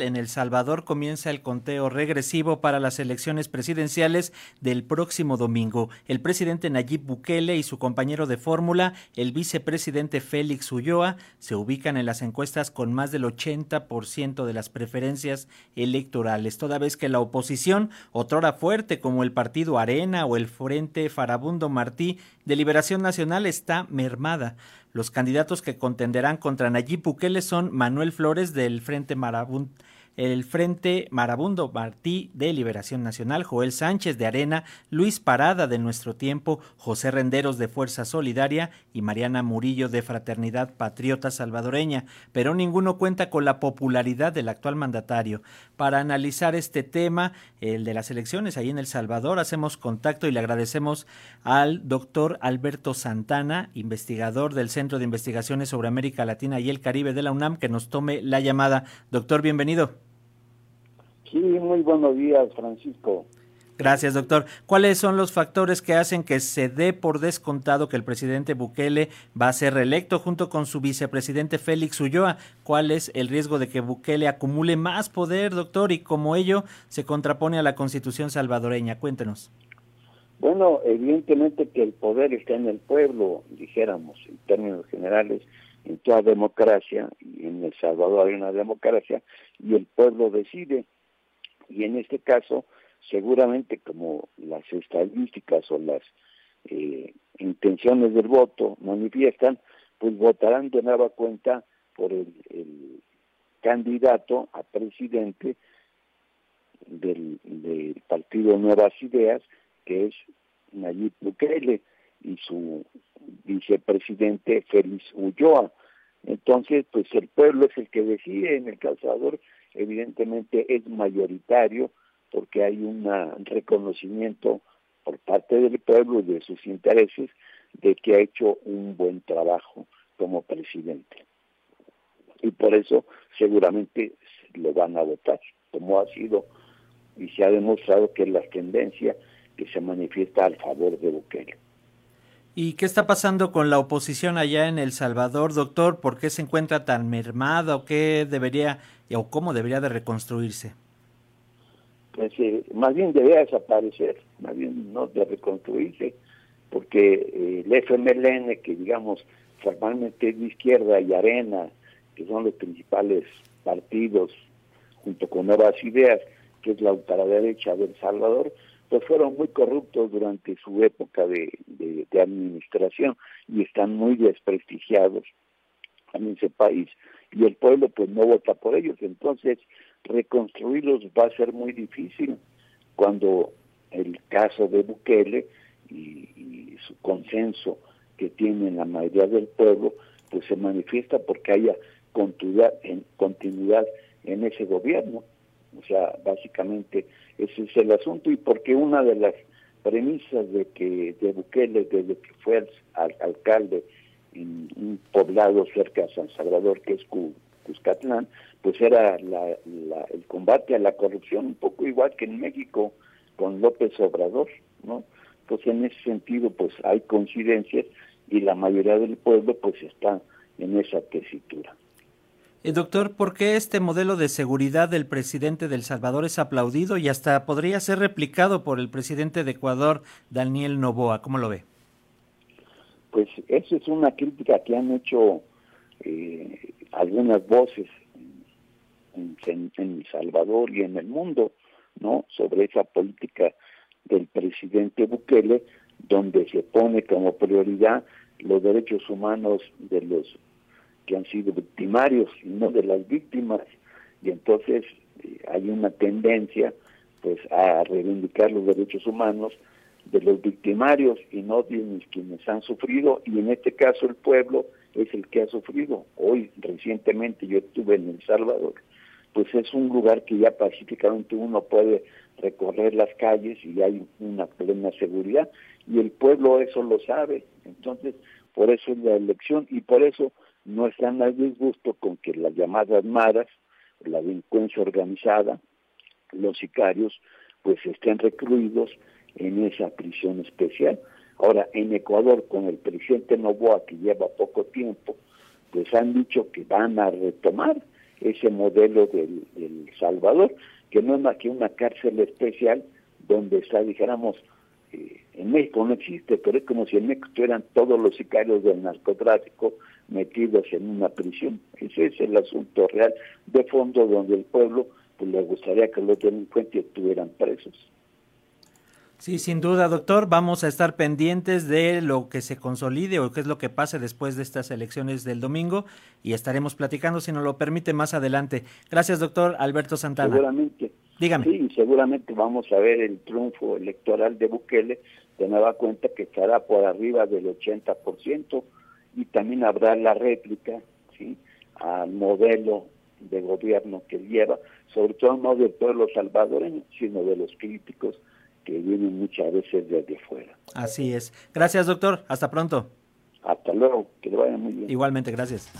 En El Salvador comienza el conteo regresivo para las elecciones presidenciales del próximo domingo. El presidente Nayib Bukele y su compañero de fórmula, el vicepresidente Félix Ulloa, se ubican en las encuestas con más del 80% de las preferencias electorales, toda vez que la oposición, otrora fuerte como el partido Arena o el Frente Farabundo Martí de Liberación Nacional, está mermada. Los candidatos que contenderán contra Nayib Bukele son Manuel Flores del Frente Marabun el Frente Marabundo Martí de Liberación Nacional, Joel Sánchez de Arena, Luis Parada de Nuestro Tiempo, José Renderos de Fuerza Solidaria y Mariana Murillo de Fraternidad Patriota Salvadoreña, pero ninguno cuenta con la popularidad del actual mandatario. Para analizar este tema, el de las elecciones ahí en El Salvador, hacemos contacto y le agradecemos al doctor Alberto Santana, investigador del Centro de Investigaciones sobre América Latina y el Caribe de la UNAM, que nos tome la llamada. Doctor, bienvenido. Sí, muy buenos días, Francisco. Gracias, doctor. ¿Cuáles son los factores que hacen que se dé por descontado que el presidente Bukele va a ser reelecto junto con su vicepresidente Félix Ulloa? ¿Cuál es el riesgo de que Bukele acumule más poder, doctor, y como ello se contrapone a la constitución salvadoreña? Cuéntenos. Bueno, evidentemente que el poder está en el pueblo, dijéramos, en términos generales, en toda democracia, y en El Salvador hay una democracia, y el pueblo decide y en este caso seguramente como las estadísticas o las eh, intenciones del voto manifiestan, pues votarán de nueva cuenta por el, candidato a presidente del, del, partido Nuevas Ideas, que es Nayib Bukele, y su vicepresidente Félix Ulloa. Entonces, pues el pueblo es el que decide en el causador evidentemente es mayoritario porque hay un reconocimiento por parte del pueblo y de sus intereses de que ha hecho un buen trabajo como presidente. Y por eso seguramente lo van a votar, como ha sido y se ha demostrado que es la tendencia que se manifiesta al favor de Bukele. ¿Y qué está pasando con la oposición allá en El Salvador, doctor? ¿Por qué se encuentra tan mermada o qué debería o cómo debería de reconstruirse? Pues eh, más bien debería desaparecer, más bien no de reconstruirse, porque eh, el FMLN, que digamos formalmente es de izquierda y Arena, que son los principales partidos, junto con Nuevas Ideas, que es la ultraderecha de El Salvador, fueron muy corruptos durante su época de, administración y están muy desprestigiados en ese país. Y el pueblo pues no vota por ellos. Entonces reconstruirlos va a ser muy difícil cuando el caso de Bukele y, y su consenso que tiene la mayoría del pueblo pues se manifiesta porque haya continuidad en, continuidad en ese gobierno o sea, básicamente ese es el asunto y porque una de las premisas de que de Bukele desde que fue alcalde en un poblado cerca de San Salvador que es Cuscatlán, pues era el combate a la corrupción, un poco igual que en México con López Obrador, ¿no? Pues en ese sentido pues hay coincidencias y la mayoría del pueblo pues está en esa tesitura. Eh, doctor, ¿por qué este modelo de seguridad del presidente del Salvador es aplaudido y hasta podría ser replicado por el presidente de Ecuador, Daniel Novoa? ¿Cómo lo ve? Pues eso es una crítica que han hecho eh, algunas voces en, en, El Salvador y en el mundo, ¿no? Sobre esa política del presidente Bukele, donde se pone como prioridad los derechos humanos de los que han sido victimarios y no de las víctimas y entonces eh, hay una tendencia pues a reivindicar los derechos humanos de los victimarios y no de quienes han sufrido y en este caso el pueblo es el que ha sufrido. Hoy recientemente yo estuve en El Salvador, pues es un lugar que ya pacíficamente uno puede recorrer las calles y hay una plena seguridad y el pueblo eso lo sabe. Entonces, por eso es la elección y por eso no están al disgusto con que las llamadas maras, la delincuencia organizada, los sicarios, pues estén recluidos en esa prisión especial. Ahora, en Ecuador, con el presidente Novoa, que lleva poco tiempo, pues han dicho que van a retomar ese modelo del, del Salvador, que no es más que una cárcel especial donde está, dijéramos, eh, en México no existe, pero es como si en México estuvieran todos los sicarios del narcotráfico metidos en una prisión. Ese es el asunto real de fondo donde el pueblo pues, le gustaría que los delincuentes estuvieran presos. Sí, sin duda, doctor. Vamos a estar pendientes de lo que se consolide o qué es lo que pase después de estas elecciones del domingo y estaremos platicando, si nos lo permite, más adelante. Gracias, doctor Alberto Santana. Seguramente. Dígame. Sí, seguramente vamos a ver el triunfo electoral de Bukele, de nueva cuenta que estará por arriba del 80% y también habrá la réplica, ¿sí? al modelo de gobierno que lleva, sobre todo no del pueblo salvadoreño, sino de los críticos que vienen muchas veces desde fuera. Así es. Gracias, doctor. Hasta pronto. Hasta luego. Que le vaya muy bien. Igualmente, gracias.